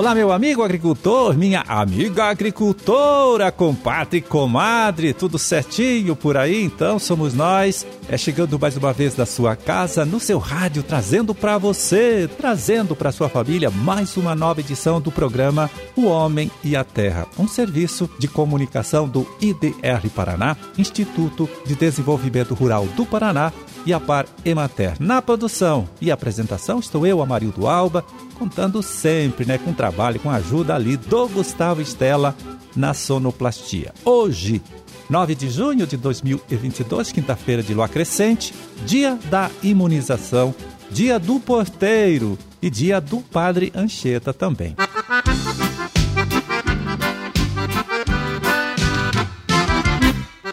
Olá, meu amigo agricultor, minha amiga agricultora, compadre comadre, tudo certinho por aí? Então somos nós, é chegando mais uma vez da sua casa, no seu rádio, trazendo para você, trazendo para sua família mais uma nova edição do programa O Homem e a Terra, um serviço de comunicação do IDR Paraná, Instituto de Desenvolvimento Rural do Paraná e a Par Emater. Na produção e apresentação estou eu, Amarildo Alba, contando sempre né, com trabalho, com a ajuda ali do Gustavo Estela na sonoplastia. Hoje, 9 de junho de 2022, quinta-feira de lua crescente, dia da imunização, dia do porteiro e dia do Padre Anchieta também.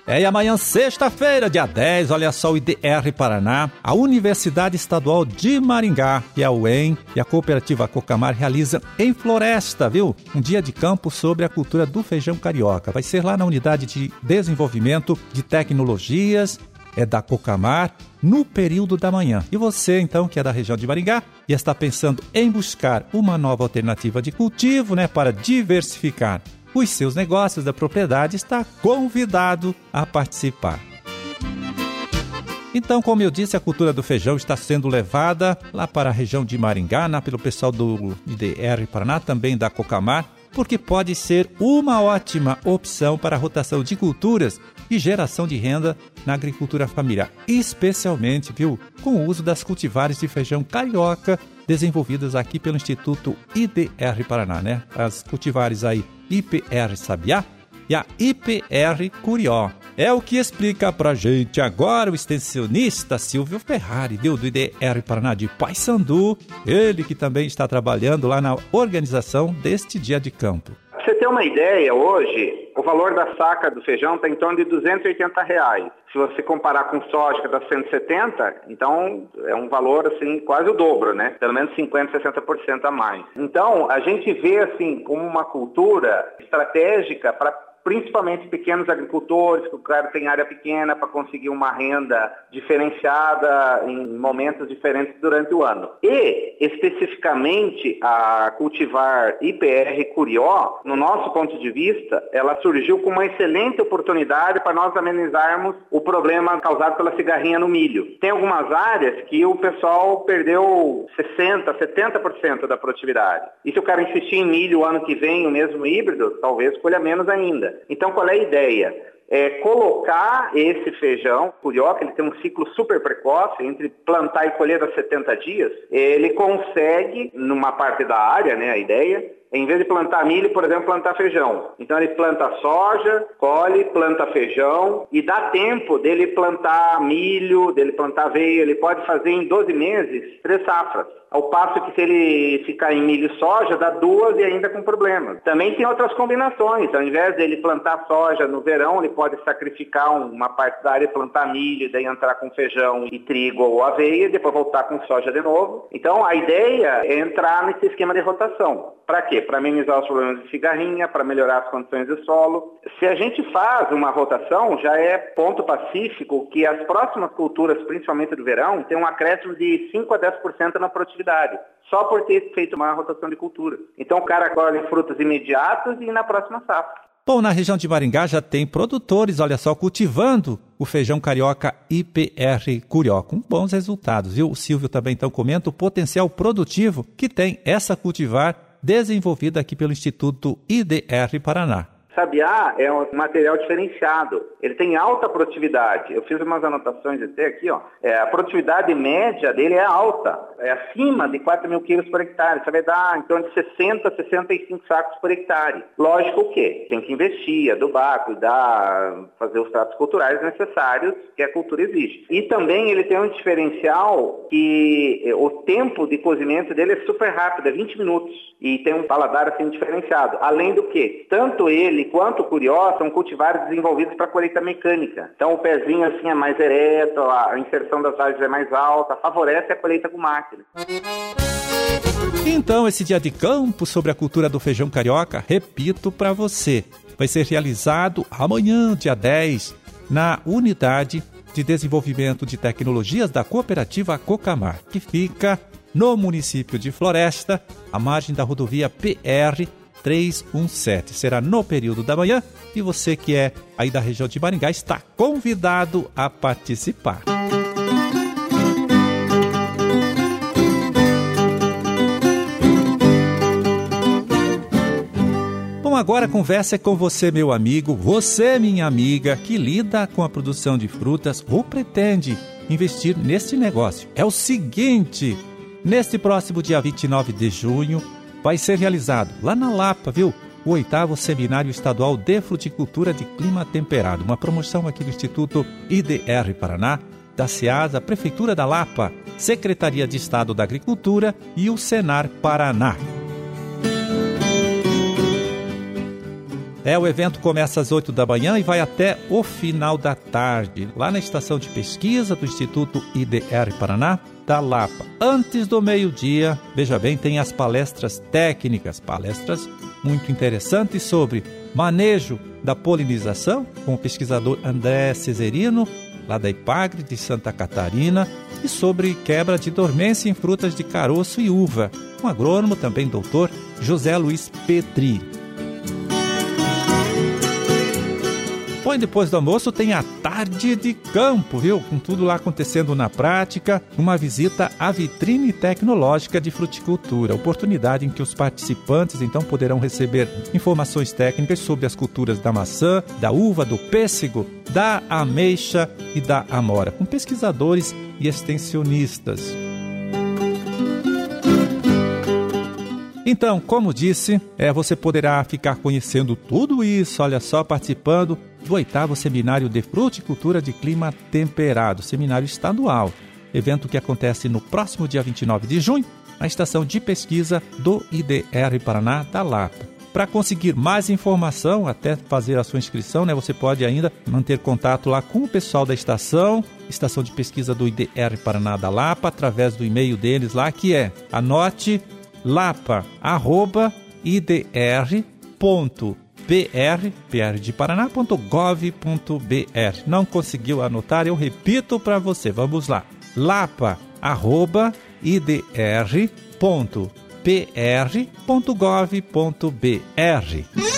É, e amanhã, sexta-feira, dia 10, olha só, o IDR Paraná, a Universidade Estadual de Maringá e a UEM e a Cooperativa Cocamar realizam em Floresta, viu? Um dia de campo sobre a cultura do feijão carioca. Vai ser lá na Unidade de Desenvolvimento de Tecnologias é da Cocamar no período da manhã. E você, então, que é da região de Maringá e está pensando em buscar uma nova alternativa de cultivo, né, para diversificar os seus negócios da propriedade, está convidado a participar. Então, como eu disse, a cultura do feijão está sendo levada lá para a região de Maringá, né, pelo pessoal do IDR Paraná, também da Cocamar, porque pode ser uma ótima opção para a rotação de culturas e geração de renda na agricultura familiar, especialmente, viu, com o uso das cultivares de feijão carioca desenvolvidas aqui pelo Instituto IDR Paraná, né? As cultivares aí IPR Sabiá e a IPR Curió. É o que explica pra gente agora o extensionista Silvio Ferrari, viu, do IDR Paraná de Paysandu, ele que também está trabalhando lá na organização deste dia de campo. Pra você ter uma ideia, hoje o valor da saca do feijão está em torno de 280 reais. Se você comparar com soja que está 170, então é um valor assim quase o dobro, né? Pelo menos 50, 60% a mais. Então a gente vê assim como uma cultura estratégica para principalmente pequenos agricultores, que o cara tem área pequena para conseguir uma renda diferenciada em momentos diferentes durante o ano. E, especificamente, a cultivar IPR Curió, no nosso ponto de vista, ela surgiu com uma excelente oportunidade para nós amenizarmos o problema causado pela cigarrinha no milho. Tem algumas áreas que o pessoal perdeu 60%, 70% da produtividade. E se o cara insistir em milho o ano que vem, o mesmo híbrido, talvez colha menos ainda. Então, qual é a ideia? É colocar esse feijão, curioca, ele tem um ciclo super precoce, entre plantar e colher a 70 dias, ele consegue, numa parte da área, né, a ideia, em vez de plantar milho, por exemplo, plantar feijão. Então ele planta soja, colhe, planta feijão e dá tempo dele plantar milho, dele plantar aveia. Ele pode fazer em 12 meses três safras. Ao passo que se ele ficar em milho e soja, dá duas e ainda com problemas. Também tem outras combinações. Ao invés dele plantar soja no verão, ele pode sacrificar uma parte da área e plantar milho, daí entrar com feijão e trigo ou aveia, depois voltar com soja de novo. Então a ideia é entrar nesse esquema de rotação. Para quê? Para amenizar os problemas de cigarrinha, para melhorar as condições do solo. Se a gente faz uma rotação, já é ponto pacífico que as próximas culturas, principalmente do verão, tem um acréscimo de 5 a 10% na produtividade, só por ter feito uma rotação de cultura. Então o cara colhe frutas imediatas e na próxima safra. Bom, na região de Maringá já tem produtores, olha só, cultivando o feijão carioca IPR Curió, com bons resultados, viu? O Silvio também então comenta o potencial produtivo que tem essa cultivar desenvolvida aqui pelo Instituto IDR Paraná. Sabiá é um material diferenciado. Ele tem alta produtividade. Eu fiz umas anotações até aqui, ó. É, a produtividade média dele é alta, é acima de 4 mil quilos por hectare. Isso vai dar em torno de 60, 65 sacos por hectare. Lógico o quê? Tem que investir, adubar, cuidar, fazer os tratos culturais necessários que a cultura exige. E também ele tem um diferencial que eh, o tempo de cozimento dele é super rápido, é 20 minutos. E tem um paladar assim diferenciado. Além do que, tanto ele quanto o curió são cultivares desenvolvidos para colheita mecânica. Então o pezinho assim é mais ereto, a inserção das vagens é mais alta, favorece a colheita com máquina. Então esse dia de campo sobre a cultura do feijão carioca, repito para você, vai ser realizado amanhã, dia 10, na unidade de desenvolvimento de tecnologias da cooperativa Cocamar, que fica no município de Floresta, à margem da rodovia PR 317. Será no período da manhã e você que é aí da região de Maringá está convidado a participar. Bom, agora a conversa é com você, meu amigo, você, minha amiga, que lida com a produção de frutas ou pretende investir neste negócio. É o seguinte: neste próximo dia 29 de junho, vai ser realizado lá na Lapa, viu? O oitavo Seminário Estadual de Fruticultura de Clima Temperado, uma promoção aqui do Instituto IDR Paraná, da SEASA, Prefeitura da Lapa, Secretaria de Estado da Agricultura e o Senar Paraná. É, o evento começa às 8 da manhã e vai até o final da tarde, lá na estação de pesquisa do Instituto IDR Paraná, da Lapa. Antes do meio-dia, veja bem, tem as palestras técnicas, palestras muito interessantes sobre manejo da polinização, com o pesquisador André Cesarino, lá da IPAGRE de Santa Catarina, e sobre quebra de dormência em frutas de caroço e uva, com o agrônomo também doutor José Luiz Petri. Bom, depois do almoço tem a tarde de campo, viu? Com tudo lá acontecendo na prática, uma visita à vitrine tecnológica de fruticultura, oportunidade em que os participantes então poderão receber informações técnicas sobre as culturas da maçã, da uva, do pêssego, da ameixa e da amora, com pesquisadores e extensionistas. Então, como disse, é, você poderá ficar conhecendo tudo isso, olha só, participando do oitavo Seminário de Fruticultura de Clima Temperado, seminário estadual. Evento que acontece no próximo dia 29 de junho, na estação de pesquisa do IDR Paraná da Lapa. Para conseguir mais informação, até fazer a sua inscrição, né, você pode ainda manter contato lá com o pessoal da estação, estação de pesquisa do IDR Paraná da Lapa, através do e-mail deles lá, que é anote lapa.idr.br, pr de Paraná.gov.br. Não conseguiu anotar? Eu repito para você. Vamos lá. lapa.idr.pr.gov.br.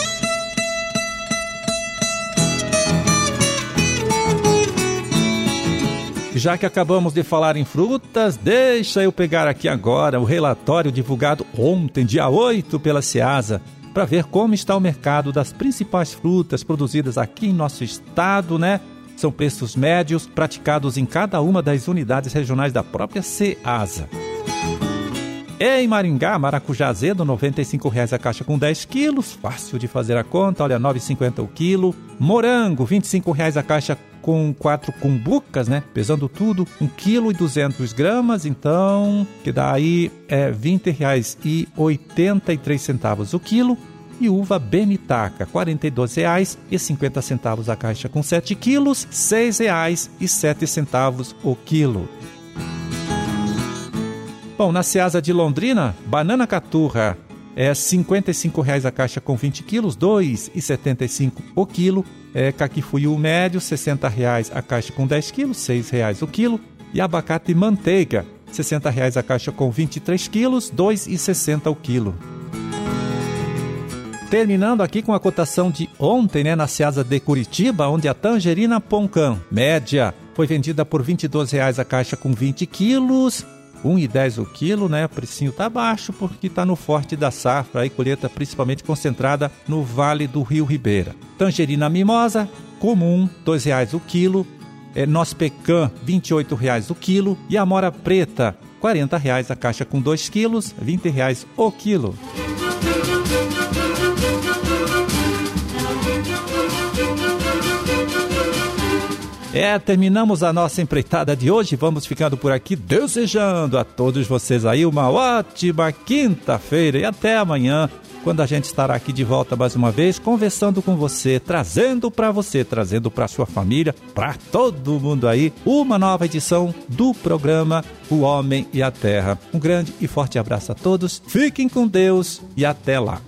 Já que acabamos de falar em frutas, deixa eu pegar aqui agora o relatório divulgado ontem, dia 8, pela Ceasa, para ver como está o mercado das principais frutas produzidas aqui em nosso estado, né? São preços médios praticados em cada uma das unidades regionais da própria Ceasa. Em Maringá, maracujá azedo, R$ 95,00 a caixa com 10 quilos, fácil de fazer a conta, olha, R$ 9,50 o quilo. Morango, R$ 25,00 a caixa com quatro cumbucas, né? Pesando tudo, 1 kg e 200 gramas, então, que dá aí é, R$ 20,83 o quilo. E uva Benitaca, R$ 42,50 a caixa com 7 quilos, R$ 6,07 o quilo. Bom, na Ceasa de Londrina, banana caturra é R$ 55,00 a caixa com 20 quilos, R$ 2,75 o quilo. É, caquifuiu médio, R$ 60,00 a caixa com 10 quilos, R$ 6,00 o quilo. E abacate manteiga, R$ 60,00 a caixa com 23 quilos, R$ 2,60 o quilo. Terminando aqui com a cotação de ontem, né, na Ceasa de Curitiba, onde a tangerina Poncã, média, foi vendida por R$ 22,00 a caixa com 20 quilos 1,10 o quilo, né? O precinho tá baixo porque tá no forte da safra, aí colheita principalmente concentrada no Vale do Rio Ribeira. Tangerina mimosa, comum, R$ 2,00 o quilo. É, noz pecan, R$ 28,00 o quilo. E a mora preta, R$ 40,00 a caixa com 2 quilos, R$ 20,00 o quilo. É, terminamos a nossa empreitada de hoje. Vamos ficando por aqui, desejando a todos vocês aí uma ótima quinta-feira e até amanhã, quando a gente estará aqui de volta mais uma vez, conversando com você, trazendo para você, trazendo para sua família, para todo mundo aí, uma nova edição do programa O Homem e a Terra. Um grande e forte abraço a todos, fiquem com Deus e até lá.